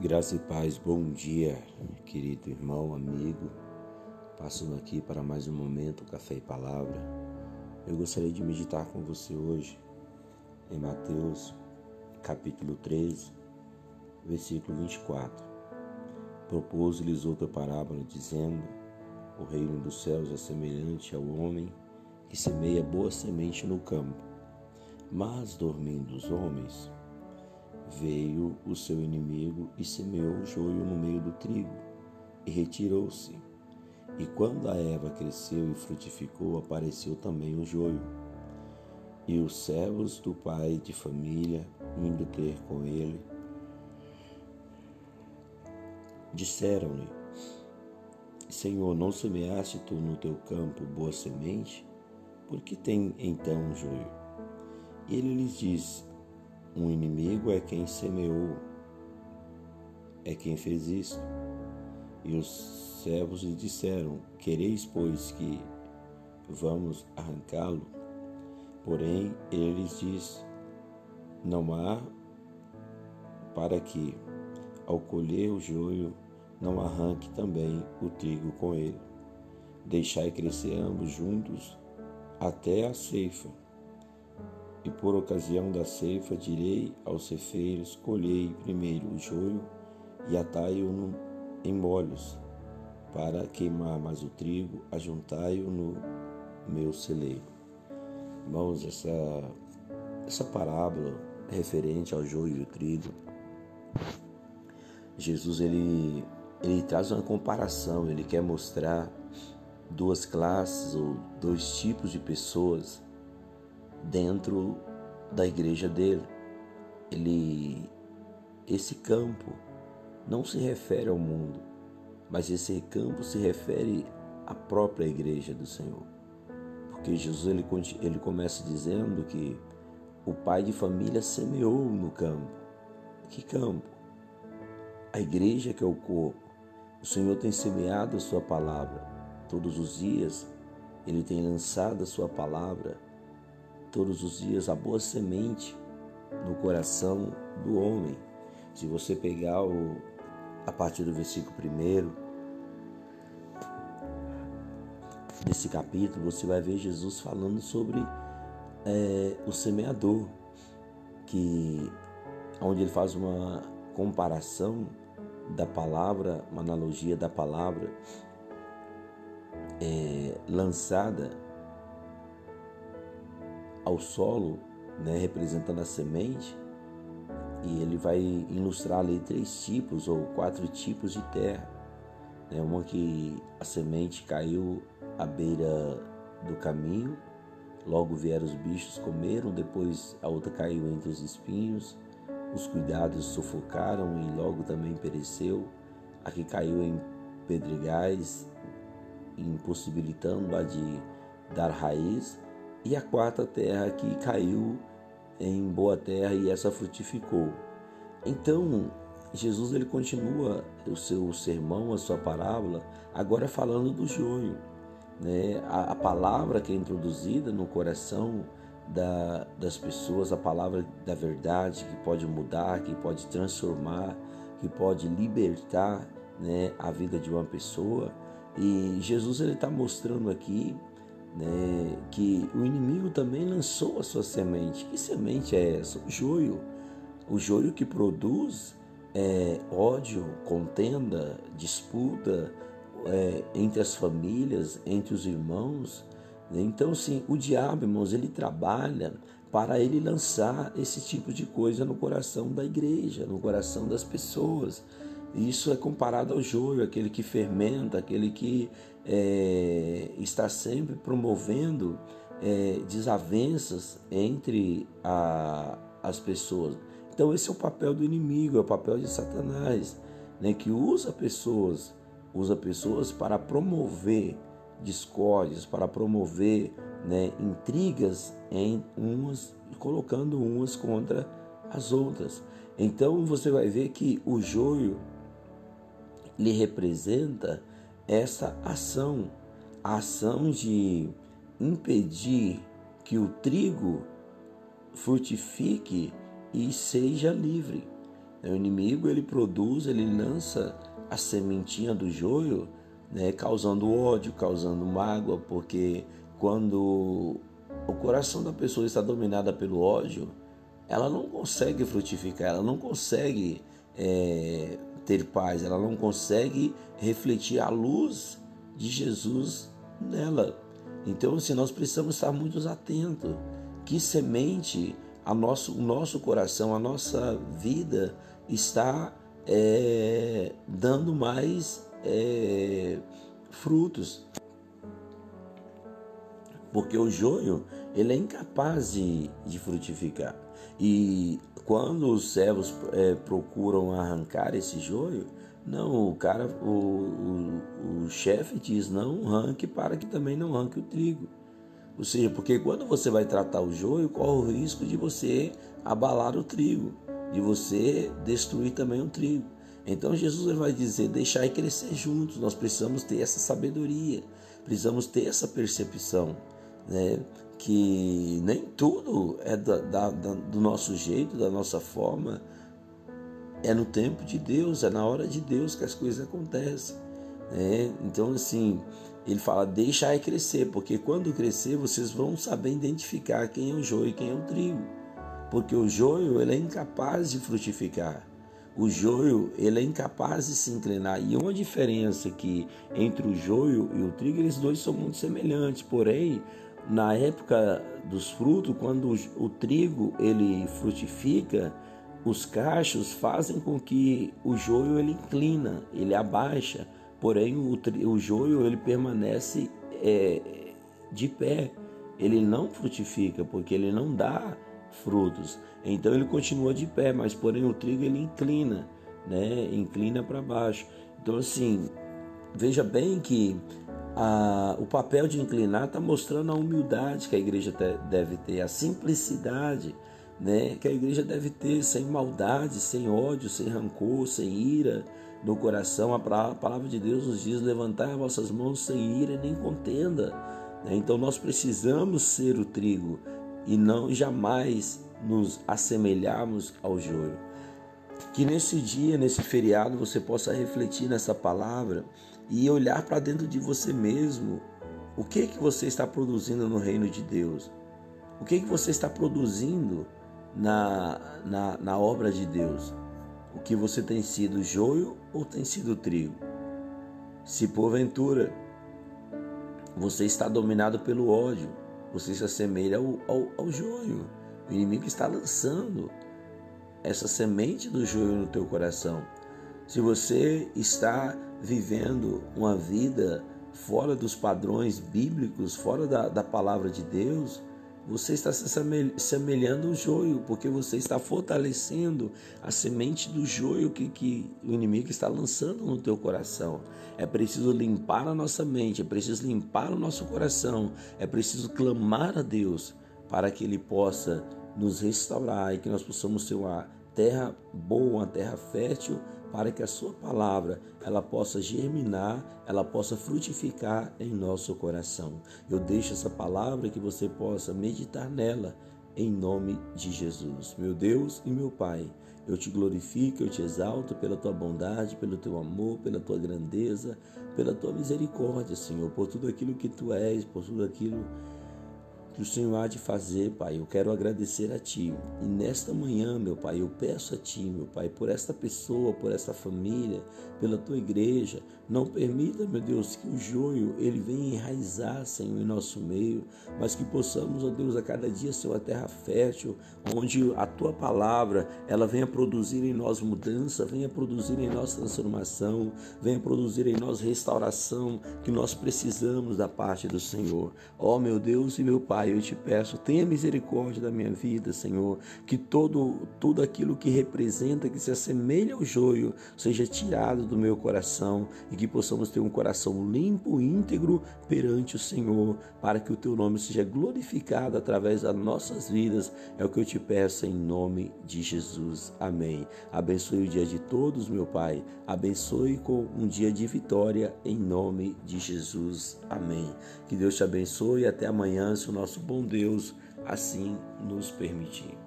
Graça e paz, bom dia, querido irmão, amigo. Passando aqui para mais um momento, Café e Palavra. Eu gostaria de meditar com você hoje em Mateus, capítulo 13, versículo 24. Propôs-lhes outra parábola, dizendo: O reino dos céus é semelhante ao homem que semeia boa semente no campo. Mas, dormindo os homens, Veio o seu inimigo e semeou o joio no meio do trigo, e retirou-se. E quando a erva cresceu e frutificou, apareceu também o joio. E os servos do pai de família, indo ter com ele, disseram-lhe: Senhor, não semeaste tu no teu campo boa semente? Por que tem então o joio? E ele lhes disse: um inimigo é quem semeou, é quem fez isso. E os servos lhe disseram: Quereis, pois, que vamos arrancá-lo? Porém, ele lhes disse: Não há para que, ao colher o joio, não arranque também o trigo com ele. Deixai crescer ambos juntos até a ceifa. E por ocasião da ceifa direi aos cefeiros: colhei primeiro o joio e atai-o em molhos, para queimar mais o trigo, ajuntai-o no meu celeiro. Irmãos, essa, essa parábola referente ao joio e o trigo, Jesus ele, ele traz uma comparação, ele quer mostrar duas classes ou dois tipos de pessoas dentro da igreja dele. Ele esse campo não se refere ao mundo, mas esse campo se refere à própria igreja do Senhor. Porque Jesus ele, ele começa dizendo que o pai de família semeou no campo. Que campo? A igreja que é o corpo. O Senhor tem semeado a sua palavra. Todos os dias ele tem lançado a sua palavra todos os dias a boa semente no coração do homem. Se você pegar o, a partir do versículo 1 desse capítulo, você vai ver Jesus falando sobre é, o semeador, que onde ele faz uma comparação da palavra, uma analogia da palavra é, lançada ao solo, né, representando a semente, e ele vai ilustrar ali três tipos ou quatro tipos de terra. Né, uma que a semente caiu à beira do caminho, logo vieram os bichos comeram, depois a outra caiu entre os espinhos, os cuidados sufocaram e logo também pereceu. A que caiu em pedregais, impossibilitando-a de dar raiz, e a quarta terra que caiu em boa terra e essa frutificou. Então, Jesus ele continua o seu sermão, a sua parábola, agora falando do joio. Né? A, a palavra que é introduzida no coração da, das pessoas, a palavra da verdade que pode mudar, que pode transformar, que pode libertar né, a vida de uma pessoa. E Jesus ele está mostrando aqui né, que o inimigo também lançou a sua semente. Que semente é essa? O joio. O joio que produz é, ódio, contenda, disputa é, entre as famílias, entre os irmãos. Né? Então, sim, o diabo, irmãos, ele trabalha para ele lançar esse tipo de coisa no coração da igreja, no coração das pessoas. Isso é comparado ao joio, aquele que fermenta, aquele que é, está sempre promovendo é, desavenças entre a, as pessoas. Então esse é o papel do inimigo, é o papel de Satanás, né, que usa pessoas, usa pessoas para promover discórdias, para promover né, intrigas em umas, colocando umas contra as outras. Então você vai ver que o joio lhe representa essa ação, a ação de impedir que o trigo frutifique e seja livre. O inimigo ele produz, ele lança a sementinha do joio, né, causando ódio, causando mágoa, porque quando o coração da pessoa está dominada pelo ódio, ela não consegue frutificar, ela não consegue é, ter paz, ela não consegue refletir a luz de Jesus nela. Então, assim, nós precisamos estar muito atentos. Que semente a nosso, o nosso coração, a nossa vida está é, dando mais é, frutos. Porque o joio, ele é incapaz de, de frutificar. E quando os servos é, procuram arrancar esse joio, não, o cara, o, o, o chefe diz não arranque para que também não arranque o trigo. Ou seja, porque quando você vai tratar o joio, corre o risco de você abalar o trigo, de você destruir também o trigo. Então Jesus vai dizer: deixar crescer juntos. Nós precisamos ter essa sabedoria, precisamos ter essa percepção, né? Que nem tudo é da, da, da, do nosso jeito, da nossa forma. É no tempo de Deus, é na hora de Deus que as coisas acontecem. Né? Então, assim, ele fala: deixa crescer, porque quando crescer vocês vão saber identificar quem é o joio e quem é o trigo. Porque o joio ele é incapaz de frutificar. O joio ele é incapaz de se inclinar. E uma diferença que entre o joio e o trigo, eles dois são muito semelhantes. Porém, na época dos frutos, quando o, trigo ele frutifica, os cachos fazem com que o joio ele inclina, ele abaixa Porém, o, o joio ele permanece é, de pé, ele não frutifica, porque ele não dá frutos. Então ele continua de pé, mas porém o trigo ele inclina, né? Inclina para baixo. Então assim, veja bem que a, o papel de inclinar está mostrando a humildade que a igreja te, deve ter, a simplicidade, né? Que a igreja deve ter, sem maldade, sem ódio, sem rancor, sem ira, no coração, a palavra de Deus nos diz: levantai as vossas mãos sem ira nem contenda. Né? Então nós precisamos ser o trigo e não jamais nos assemelharmos ao joio. Que nesse dia, nesse feriado, você possa refletir nessa palavra e olhar para dentro de você mesmo. O que que você está produzindo no reino de Deus? O que que você está produzindo na, na, na obra de Deus? o que você tem sido joio ou tem sido trigo. Se porventura você está dominado pelo ódio, você se assemelha ao, ao, ao joio. O inimigo está lançando essa semente do joio no teu coração. Se você está vivendo uma vida fora dos padrões bíblicos, fora da, da palavra de Deus, você está se semelhando ao joio, porque você está fortalecendo a semente do joio que, que o inimigo está lançando no teu coração. É preciso limpar a nossa mente, é preciso limpar o nosso coração, é preciso clamar a Deus para que Ele possa nos restaurar e que nós possamos ter uma terra boa, uma terra fértil para que a sua palavra ela possa germinar, ela possa frutificar em nosso coração. Eu deixo essa palavra que você possa meditar nela em nome de Jesus. Meu Deus e meu Pai, eu te glorifico, eu te exalto pela tua bondade, pelo teu amor, pela tua grandeza, pela tua misericórdia, Senhor, por tudo aquilo que tu és, por tudo aquilo que o Senhor há de fazer, Pai. Eu quero agradecer a Ti. E nesta manhã, meu Pai, eu peço a Ti, meu Pai, por esta pessoa, por esta família, pela Tua igreja. Não permita, meu Deus, que o joio ele venha enraizar, Senhor, em nosso meio, mas que possamos, ó Deus, a cada dia ser uma terra fértil, onde a Tua palavra ela venha produzir em nós mudança, venha produzir em nós transformação, venha produzir em nós restauração que nós precisamos da parte do Senhor. Ó, meu Deus e meu Pai, Pai, eu te peço, tenha misericórdia da minha vida, Senhor, que todo, tudo aquilo que representa, que se assemelha ao joio, seja tirado do meu coração e que possamos ter um coração limpo, íntegro perante o Senhor, para que o teu nome seja glorificado através das nossas vidas. É o que eu te peço em nome de Jesus. Amém. Abençoe o dia de todos, meu Pai. Abençoe com um dia de vitória em nome de Jesus. Amém. Que Deus te abençoe e até amanhã, se o nosso nosso bom Deus assim nos permitir.